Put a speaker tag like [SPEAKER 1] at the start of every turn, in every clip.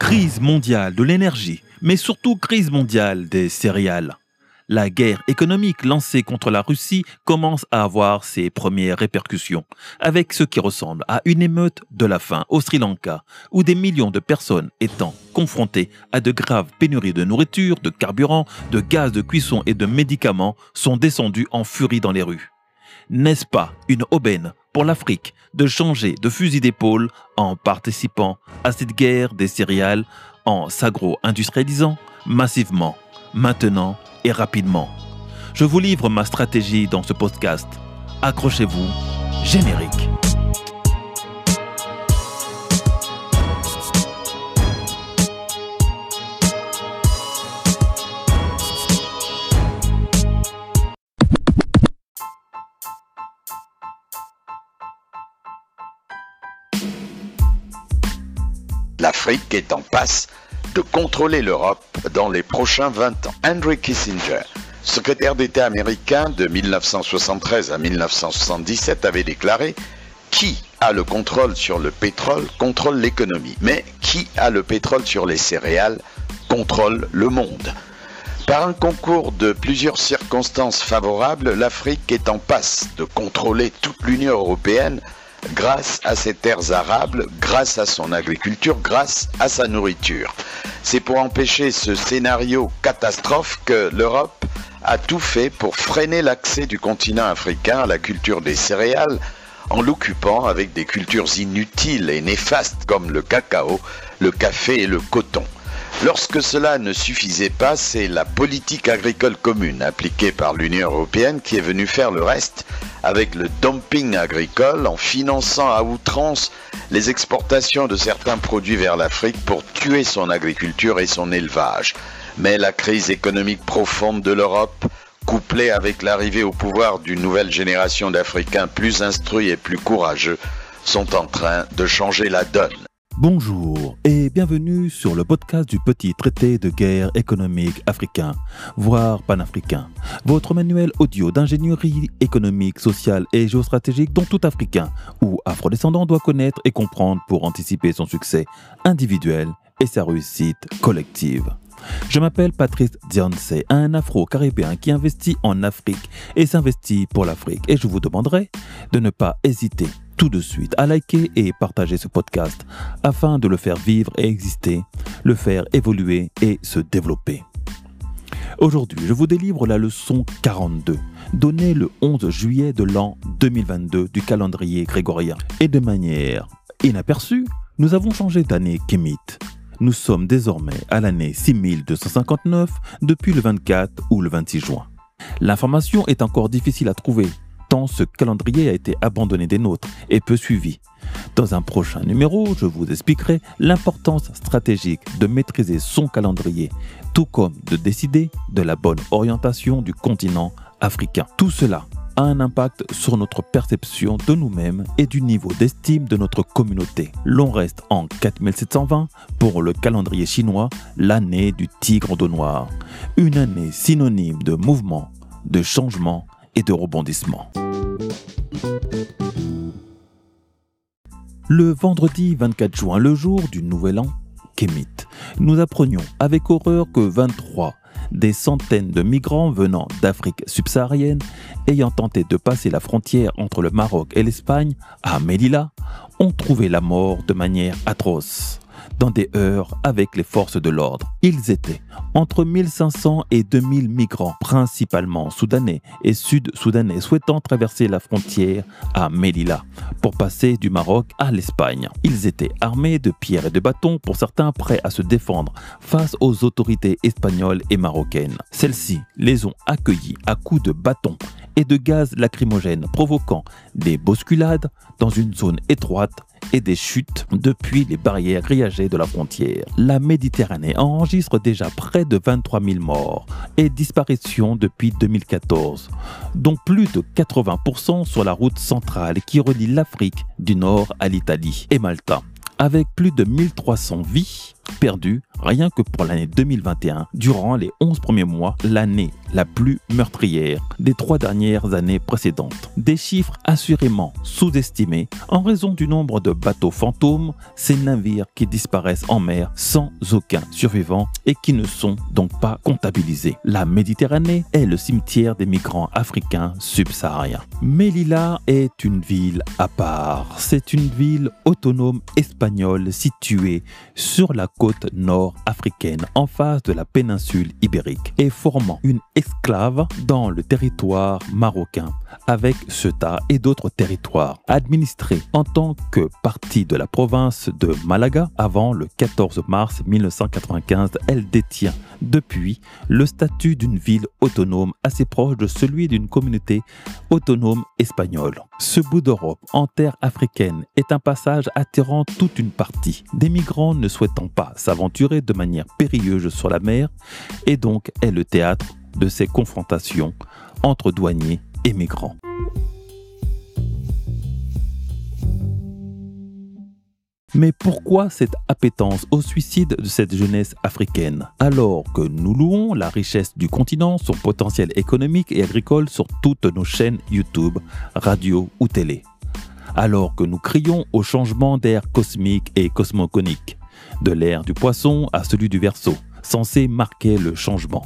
[SPEAKER 1] Crise mondiale de l'énergie, mais surtout crise mondiale des céréales. La guerre économique lancée contre la Russie commence à avoir ses premières répercussions, avec ce qui ressemble à une émeute de la faim au Sri Lanka, où des millions de personnes étant confrontées à de graves pénuries de nourriture, de carburant, de gaz de cuisson et de médicaments sont descendues en furie dans les rues. N'est-ce pas une aubaine pour l'Afrique de changer de fusil d'épaule en participant à cette guerre des céréales, en s'agro-industrialisant massivement, maintenant et rapidement? Je vous livre ma stratégie dans ce podcast. Accrochez-vous, générique.
[SPEAKER 2] l'Afrique est en passe de contrôler l'Europe dans les prochains 20 ans. Henry Kissinger, secrétaire d'État américain de 1973 à 1977, avait déclaré Qui a le contrôle sur le pétrole contrôle l'économie, mais qui a le pétrole sur les céréales contrôle le monde. Par un concours de plusieurs circonstances favorables, l'Afrique est en passe de contrôler toute l'Union européenne grâce à ses terres arables, grâce à son agriculture, grâce à sa nourriture. C'est pour empêcher ce scénario catastrophe que l'Europe a tout fait pour freiner l'accès du continent africain à la culture des céréales en l'occupant avec des cultures inutiles et néfastes comme le cacao, le café et le coton. Lorsque cela ne suffisait pas, c'est la politique agricole commune appliquée par l'Union européenne qui est venue faire le reste avec le dumping agricole en finançant à outrance les exportations de certains produits vers l'Afrique pour tuer son agriculture et son élevage. Mais la crise économique profonde de l'Europe, couplée avec l'arrivée au pouvoir d'une nouvelle génération d'Africains plus instruits et plus courageux, sont en train de changer la donne.
[SPEAKER 1] Bonjour et bienvenue sur le podcast du petit traité de guerre économique africain, voire panafricain, votre manuel audio d'ingénierie économique, sociale et géostratégique dont tout Africain ou afrodescendant doit connaître et comprendre pour anticiper son succès individuel et sa réussite collective. Je m'appelle Patrice Dionce, un afro-caribéen qui investit en Afrique et s'investit pour l'Afrique. Et je vous demanderai de ne pas hésiter tout de suite à liker et partager ce podcast afin de le faire vivre et exister, le faire évoluer et se développer. Aujourd'hui, je vous délivre la leçon 42, donnée le 11 juillet de l'an 2022 du calendrier grégorien. Et de manière inaperçue, nous avons changé d'année kémite. Nous sommes désormais à l'année 6259 depuis le 24 ou le 26 juin. L'information est encore difficile à trouver ce calendrier a été abandonné des nôtres et peu suivi. Dans un prochain numéro, je vous expliquerai l'importance stratégique de maîtriser son calendrier, tout comme de décider de la bonne orientation du continent africain. Tout cela a un impact sur notre perception de nous-mêmes et du niveau d'estime de notre communauté. L'on reste en 4720 pour le calendrier chinois, l'année du tigre d'eau noir. Une année synonyme de mouvement, de changement et de rebondissement. Le vendredi 24 juin, le jour du Nouvel An, Kémit, nous apprenions avec horreur que 23 des centaines de migrants venant d'Afrique subsaharienne ayant tenté de passer la frontière entre le Maroc et l'Espagne à Melilla ont trouvé la mort de manière atroce dans des heures avec les forces de l'ordre. Ils étaient entre 1500 et 2000 migrants, principalement soudanais et sud-soudanais, souhaitant traverser la frontière à Melilla pour passer du Maroc à l'Espagne. Ils étaient armés de pierres et de bâtons, pour certains prêts à se défendre face aux autorités espagnoles et marocaines. Celles-ci les ont accueillis à coups de bâtons de gaz lacrymogène, provoquant des bousculades dans une zone étroite et des chutes depuis les barrières grillagées de la frontière. La Méditerranée enregistre déjà près de 23 000 morts et disparitions depuis 2014, dont plus de 80% sur la route centrale qui relie l'Afrique du Nord à l'Italie et Malta avec plus de 1300 vies perdus rien que pour l'année 2021, durant les 11 premiers mois, l'année la plus meurtrière des trois dernières années précédentes. Des chiffres assurément sous-estimés en raison du nombre de bateaux fantômes, ces navires qui disparaissent en mer sans aucun survivant et qui ne sont donc pas comptabilisés. La Méditerranée est le cimetière des migrants africains subsahariens. Melilla est une ville à part. C'est une ville autonome espagnole située sur la côte nord africaine en face de la péninsule ibérique et formant une esclave dans le territoire marocain avec Ceuta et d'autres territoires administrés en tant que partie de la province de Malaga avant le 14 mars 1995. Elle détient depuis le statut d'une ville autonome assez proche de celui d'une communauté autonome espagnole. Ce bout d'Europe en terre africaine est un passage attirant toute une partie des migrants ne souhaitant pas s'aventurer de manière périlleuse sur la mer et donc est le théâtre de ces confrontations entre douaniers et migrants. Mais pourquoi cette appétence au suicide de cette jeunesse africaine? Alors que nous louons la richesse du continent, son potentiel économique et agricole sur toutes nos chaînes YouTube, radio ou télé. Alors que nous crions au changement d'air cosmique et cosmogonique, de l'ère du poisson à celui du verso, censé marquer le changement.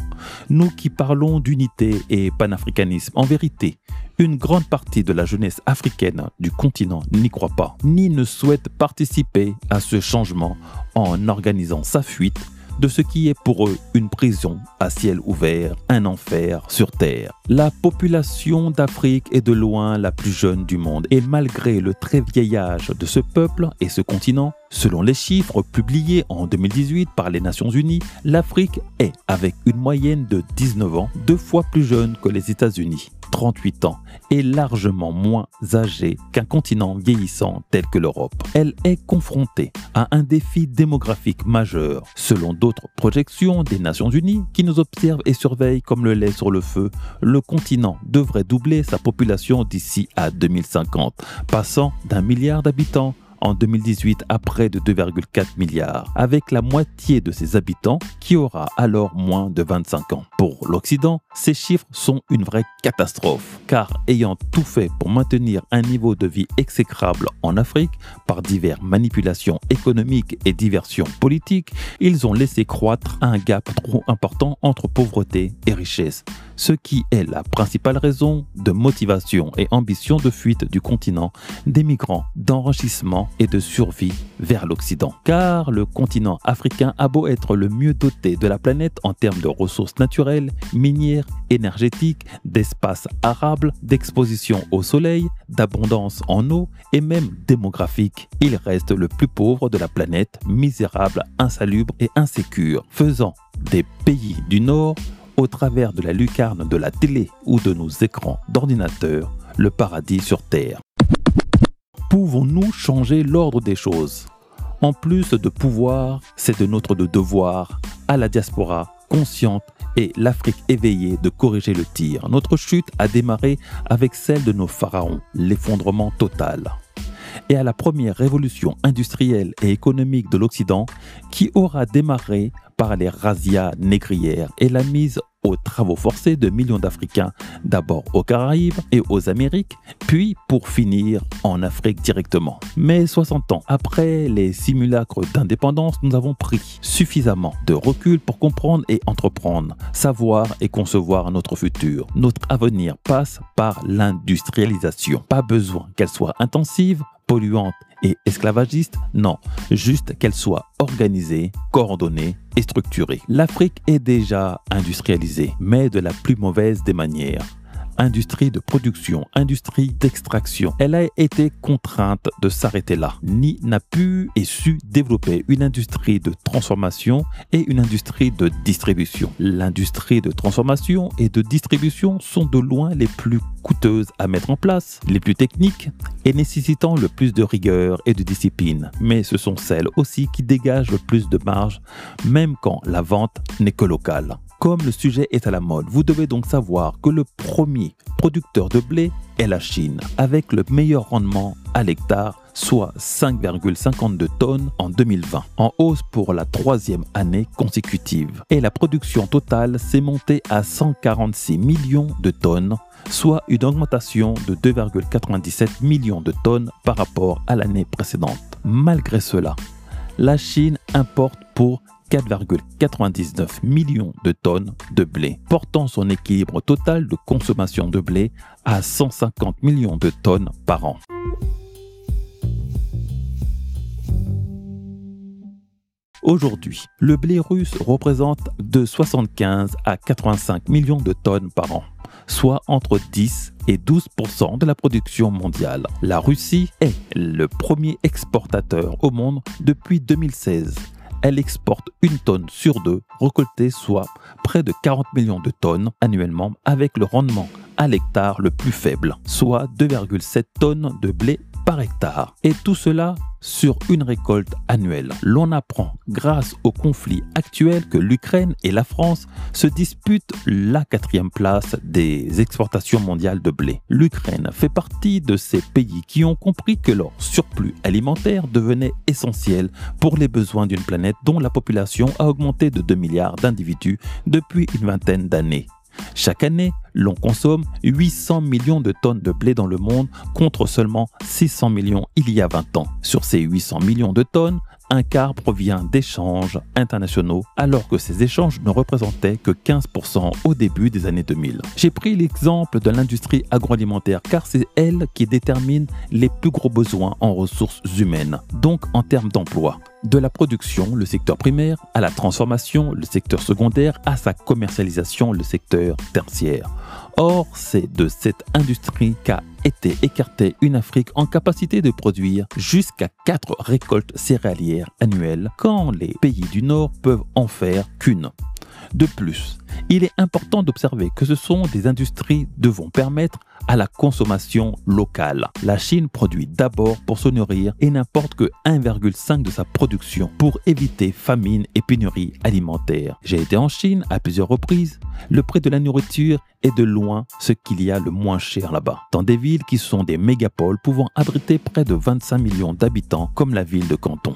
[SPEAKER 1] Nous qui parlons d'unité et panafricanisme, en vérité, une grande partie de la jeunesse africaine du continent n'y croit pas, ni ne souhaite participer à ce changement en organisant sa fuite de ce qui est pour eux une prison à ciel ouvert, un enfer sur terre. La population d'Afrique est de loin la plus jeune du monde et malgré le très vieil âge de ce peuple et ce continent, selon les chiffres publiés en 2018 par les Nations Unies, l'Afrique est, avec une moyenne de 19 ans, deux fois plus jeune que les États-Unis. 38 ans, est largement moins âgée qu'un continent vieillissant tel que l'Europe. Elle est confrontée à un défi démographique majeur, selon d'autres projections des Nations Unies qui nous observent et surveillent comme le lait sur le feu. Le continent devrait doubler sa population d'ici à 2050, passant d'un milliard d'habitants en 2018 à près de 2,4 milliards, avec la moitié de ses habitants qui aura alors moins de 25 ans. Pour l'Occident, ces chiffres sont une vraie catastrophe, car ayant tout fait pour maintenir un niveau de vie exécrable en Afrique par diverses manipulations économiques et diversions politiques, ils ont laissé croître un gap trop important entre pauvreté et richesse, ce qui est la principale raison de motivation et ambition de fuite du continent des migrants, d'enrichissement et de survie vers l'Occident. Car le continent africain a beau être le mieux doté de la planète en termes de ressources naturelles, minières, énergétiques, d'espace arable, d'exposition au soleil, d'abondance en eau et même démographique, il reste le plus pauvre de la planète, misérable, insalubre et insécure, faisant des pays du Nord au travers de la lucarne de la télé ou de nos écrans d'ordinateur, le paradis sur Terre. Pouvons-nous changer l'ordre des choses? En plus de pouvoir, c'est de notre devoir à la diaspora consciente et l'Afrique éveillée de corriger le tir. Notre chute a démarré avec celle de nos pharaons, l'effondrement total et à la première révolution industrielle et économique de l'Occident qui aura démarré par les razzias négrières et la mise aux travaux forcés de millions d'Africains, d'abord aux Caraïbes et aux Amériques, puis pour finir en Afrique directement. Mais 60 ans après les simulacres d'indépendance, nous avons pris suffisamment de recul pour comprendre et entreprendre, savoir et concevoir notre futur. Notre avenir passe par l'industrialisation. Pas besoin qu'elle soit intensive, polluante et esclavagiste, non, juste qu'elle soit organisée, coordonnée et structurée. L'Afrique est déjà industrialisée, mais de la plus mauvaise des manières industrie de production, industrie d'extraction. Elle a été contrainte de s'arrêter là, ni n'a pu et su développer une industrie de transformation et une industrie de distribution. L'industrie de transformation et de distribution sont de loin les plus coûteuses à mettre en place, les plus techniques et nécessitant le plus de rigueur et de discipline. Mais ce sont celles aussi qui dégagent le plus de marge, même quand la vente n'est que locale. Comme le sujet est à la mode, vous devez donc savoir que le premier producteur de blé est la Chine, avec le meilleur rendement à l'hectare soit 5,52 tonnes en 2020, en hausse pour la troisième année consécutive. Et la production totale s'est montée à 146 millions de tonnes, soit une augmentation de 2,97 millions de tonnes par rapport à l'année précédente. Malgré cela, la Chine importe pour 4,99 millions de tonnes de blé, portant son équilibre total de consommation de blé à 150 millions de tonnes par an. Aujourd'hui, le blé russe représente de 75 à 85 millions de tonnes par an, soit entre 10 et 12% de la production mondiale. La Russie est le premier exportateur au monde depuis 2016. Elle exporte une tonne sur deux récoltée, soit près de 40 millions de tonnes annuellement, avec le rendement à l'hectare le plus faible, soit 2,7 tonnes de blé par hectare. Et tout cela sur une récolte annuelle. L'on apprend grâce au conflit actuel que l'Ukraine et la France se disputent la quatrième place des exportations mondiales de blé. L'Ukraine fait partie de ces pays qui ont compris que leur surplus alimentaire devenait essentiel pour les besoins d'une planète dont la population a augmenté de 2 milliards d'individus depuis une vingtaine d'années. Chaque année, l'on consomme 800 millions de tonnes de blé dans le monde contre seulement 600 millions il y a 20 ans. Sur ces 800 millions de tonnes, un quart provient d'échanges internationaux, alors que ces échanges ne représentaient que 15% au début des années 2000. J'ai pris l'exemple de l'industrie agroalimentaire car c'est elle qui détermine les plus gros besoins en ressources humaines, donc en termes d'emploi de la production, le secteur primaire, à la transformation, le secteur secondaire, à sa commercialisation, le secteur tertiaire. Or, c'est de cette industrie qu'a été écartée une Afrique en capacité de produire jusqu'à 4 récoltes céréalières annuelles, quand les pays du Nord peuvent en faire qu'une. De plus, il est important d'observer que ce sont des industries devant permettre à la consommation locale. La Chine produit d'abord pour se nourrir et n'importe que 1,5 de sa production pour éviter famine et pénurie alimentaire. J'ai été en Chine à plusieurs reprises. Le prix de la nourriture est de loin ce qu'il y a le moins cher là-bas. Dans des villes qui sont des mégapoles pouvant abriter près de 25 millions d'habitants comme la ville de Canton.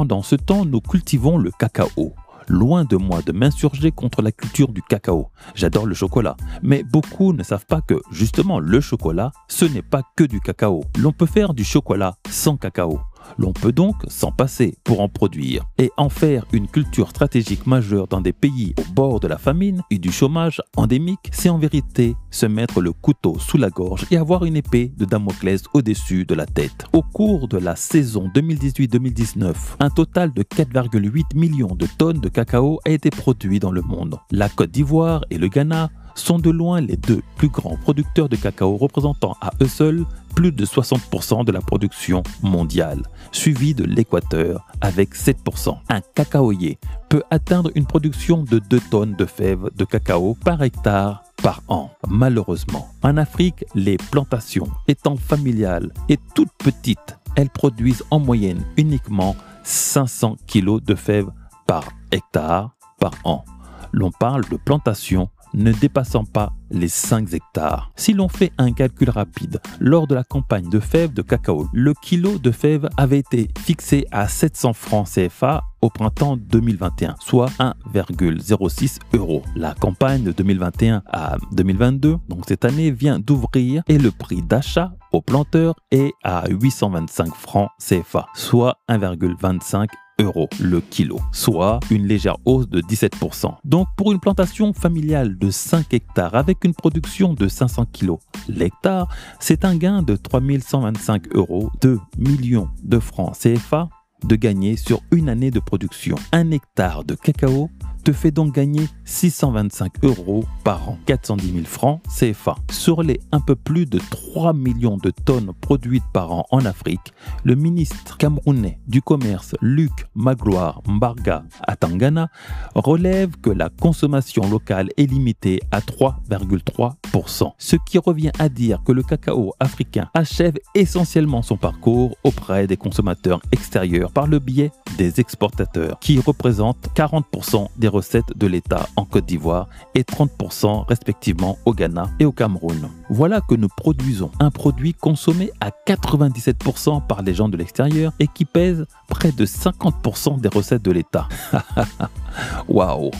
[SPEAKER 1] Pendant ce temps, nous cultivons le cacao. Loin de moi de m'insurger contre la culture du cacao. J'adore le chocolat. Mais beaucoup ne savent pas que, justement, le chocolat, ce n'est pas que du cacao. L'on peut faire du chocolat sans cacao. L'on peut donc s'en passer pour en produire et en faire une culture stratégique majeure dans des pays au bord de la famine et du chômage endémique, c'est en vérité se mettre le couteau sous la gorge et avoir une épée de Damoclès au-dessus de la tête. Au cours de la saison 2018-2019, un total de 4,8 millions de tonnes de cacao a été produit dans le monde. La Côte d'Ivoire et le Ghana sont de loin les deux plus grands producteurs de cacao représentant à eux seuls plus de 60% de la production mondiale, suivi de l'Équateur avec 7%. Un cacaoyer peut atteindre une production de 2 tonnes de fèves de cacao par hectare par an. Malheureusement, en Afrique, les plantations étant familiales et toutes petites, elles produisent en moyenne uniquement 500 kg de fèves par hectare par an. L'on parle de plantations ne dépassant pas les 5 hectares. Si l'on fait un calcul rapide, lors de la campagne de fèves de cacao, le kilo de fèves avait été fixé à 700 francs CFA au printemps 2021, soit 1,06 euros. La campagne de 2021 à 2022, donc cette année, vient d'ouvrir et le prix d'achat au planteur est à 825 francs CFA, soit 1,25 le kilo, soit une légère hausse de 17%. Donc pour une plantation familiale de 5 hectares avec une production de 500 kg l'hectare, c'est un gain de 3125 euros, 2 millions de francs CFA de gagner sur une année de production. Un hectare de cacao te fait donc gagner 625 euros par an, 410 000 francs CFA. Sur les un peu plus de 3 millions de tonnes produites par an en Afrique, le ministre camerounais du commerce Luc Magloire Mbarga Atangana relève que la consommation locale est limitée à 3,3%, ce qui revient à dire que le cacao africain achève essentiellement son parcours auprès des consommateurs extérieurs par le biais des exportateurs, qui représentent 40% des recettes de l'État en Côte d'Ivoire et 30% respectivement au Ghana et au Cameroun. Voilà que nous produisons un produit consommé à 97% par les gens de l'extérieur et qui pèse près de 50% des recettes de l'État. Waouh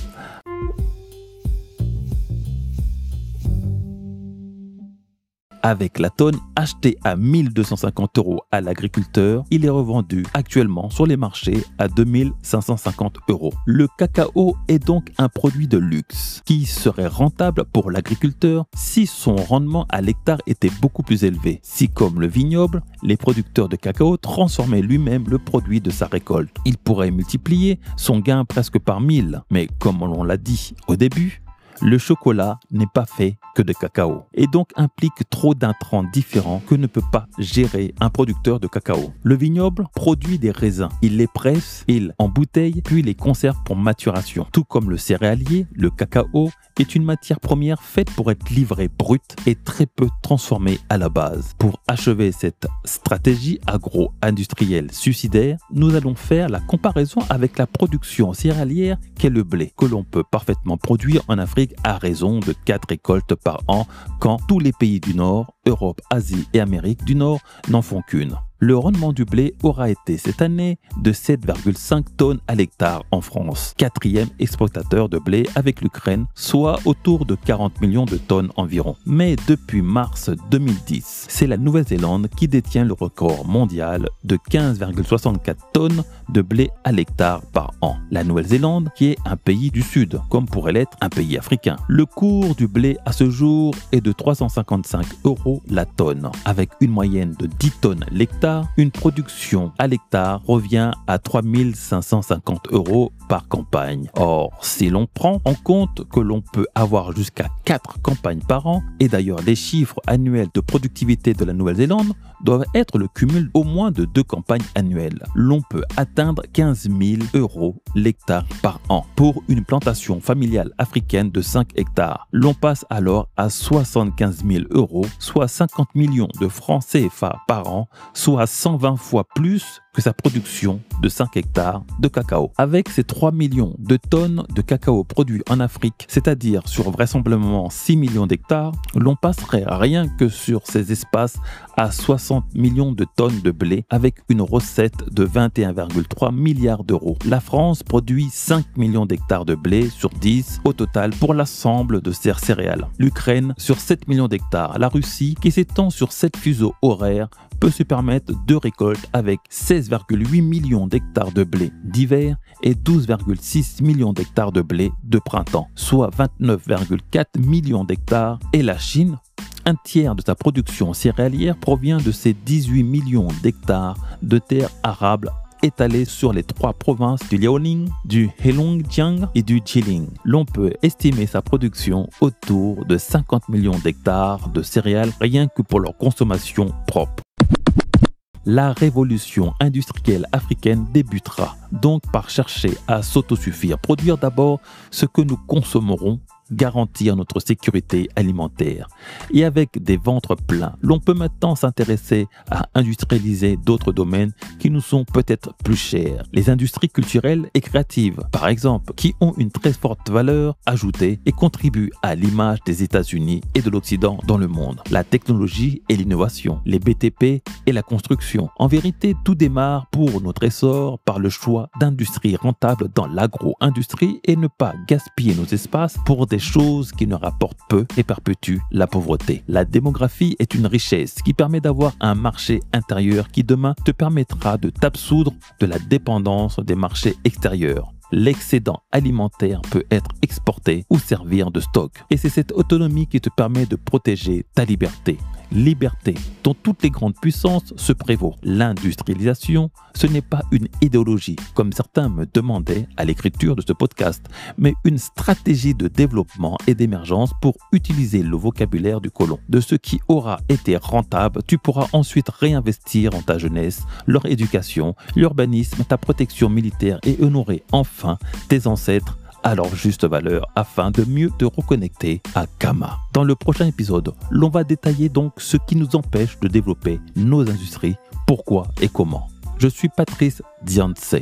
[SPEAKER 1] Avec la tonne achetée à 1250 euros à l'agriculteur, il est revendu actuellement sur les marchés à 2550 euros. Le cacao est donc un produit de luxe qui serait rentable pour l'agriculteur si son rendement à l'hectare était beaucoup plus élevé. Si comme le vignoble, les producteurs de cacao transformaient lui-même le produit de sa récolte. Il pourrait multiplier son gain presque par 1000. Mais comme on l'a dit au début, le chocolat n'est pas fait que de cacao et donc implique trop d'intrants différents que ne peut pas gérer un producteur de cacao. Le vignoble produit des raisins, il les presse, il embouteille puis les conserve pour maturation. Tout comme le céréalier, le cacao est une matière première faite pour être livrée brute et très peu transformée à la base. Pour achever cette stratégie agro-industrielle suicidaire, nous allons faire la comparaison avec la production céréalière qu'est le blé, que l'on peut parfaitement produire en Afrique à raison de 4 récoltes par an quand tous les pays du Nord, Europe, Asie et Amérique du Nord n'en font qu'une le rendement du blé aura été cette année de 7,5 tonnes à l'hectare en France, quatrième exportateur de blé avec l'Ukraine, soit autour de 40 millions de tonnes environ. Mais depuis mars 2010, c'est la Nouvelle-Zélande qui détient le record mondial de 15,64 tonnes de blé à l'hectare par an. La Nouvelle-Zélande qui est un pays du Sud, comme pourrait l'être un pays africain. Le cours du blé à ce jour est de 355 euros la tonne, avec une moyenne de 10 tonnes l'hectare une production à l'hectare revient à 3550 euros campagne. Or, si l'on prend en compte que l'on peut avoir jusqu'à 4 campagnes par an, et d'ailleurs les chiffres annuels de productivité de la Nouvelle-Zélande doivent être le cumul au moins de deux campagnes annuelles, l'on peut atteindre 15 000 euros l'hectare par an pour une plantation familiale africaine de 5 hectares. L'on passe alors à 75 000 euros, soit 50 millions de francs CFA par an, soit à 120 fois plus que sa production de 5 hectares de cacao. Avec ces 3 millions de tonnes de cacao produits en Afrique, c'est-à-dire sur vraisemblablement 6 millions d'hectares, l'on passerait rien que sur ces espaces à 60 millions de tonnes de blé avec une recette de 21,3 milliards d'euros. La France produit 5 millions d'hectares de blé sur 10 au total pour l'ensemble de ces céréales. L'Ukraine sur 7 millions d'hectares. La Russie qui s'étend sur 7 fuseaux horaires peut se permettre deux récoltes avec 16,8 millions d'hectares de blé d'hiver et 12,6 millions d'hectares de blé de printemps, soit 29,4 millions d'hectares. Et la Chine, un tiers de sa production céréalière provient de ces 18 millions d'hectares de terres arables étalées sur les trois provinces du Liaoning, du Heilongjiang et du Jilin. L'on peut estimer sa production autour de 50 millions d'hectares de céréales rien que pour leur consommation propre la révolution industrielle africaine débutera donc par chercher à s'autosuffire, produire d'abord ce que nous consommerons garantir notre sécurité alimentaire. Et avec des ventres pleins, l'on peut maintenant s'intéresser à industrialiser d'autres domaines qui nous sont peut-être plus chers. Les industries culturelles et créatives, par exemple, qui ont une très forte valeur ajoutée et contribuent à l'image des États-Unis et de l'Occident dans le monde. La technologie et l'innovation, les BTP et la construction. En vérité, tout démarre pour notre essor par le choix d'industries rentables dans l'agro-industrie et ne pas gaspiller nos espaces pour des choses qui ne rapportent peu et perpétuent la pauvreté. La démographie est une richesse qui permet d'avoir un marché intérieur qui demain te permettra de t'absoudre de la dépendance des marchés extérieurs l'excédent alimentaire peut être exporté ou servir de stock. Et c'est cette autonomie qui te permet de protéger ta liberté liberté dont toutes les grandes puissances se prévaut. L'industrialisation, ce n'est pas une idéologie, comme certains me demandaient à l'écriture de ce podcast, mais une stratégie de développement et d'émergence pour utiliser le vocabulaire du colon. De ce qui aura été rentable, tu pourras ensuite réinvestir en ta jeunesse, leur éducation, l'urbanisme, ta protection militaire et honorer enfin tes ancêtres à leur juste valeur afin de mieux te reconnecter à Kama. Dans le prochain épisode, l'on va détailler donc ce qui nous empêche de développer nos industries, pourquoi et comment. Je suis Patrice Dianse.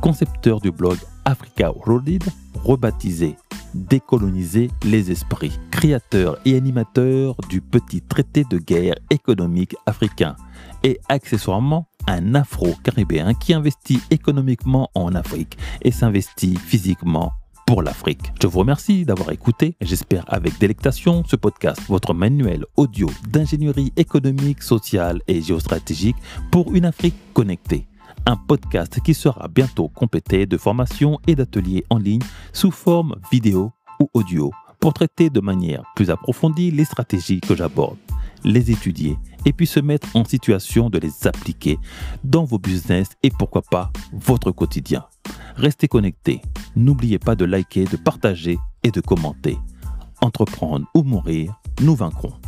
[SPEAKER 1] concepteur du blog Africa Worlded, rebaptisé Décoloniser les esprits, créateur et animateur du petit traité de guerre économique africain et accessoirement un afro-caribéen qui investit économiquement en Afrique et s'investit physiquement pour l'Afrique. Je vous remercie d'avoir écouté j'espère avec délectation ce podcast, votre manuel audio d'ingénierie économique, sociale et géostratégique pour une Afrique connectée. Un podcast qui sera bientôt complété de formations et d'ateliers en ligne sous forme vidéo ou audio pour traiter de manière plus approfondie les stratégies que j'aborde, les étudier et puis se mettre en situation de les appliquer dans vos business et pourquoi pas votre quotidien. Restez connectés. N'oubliez pas de liker, de partager et de commenter. Entreprendre ou mourir, nous vaincrons.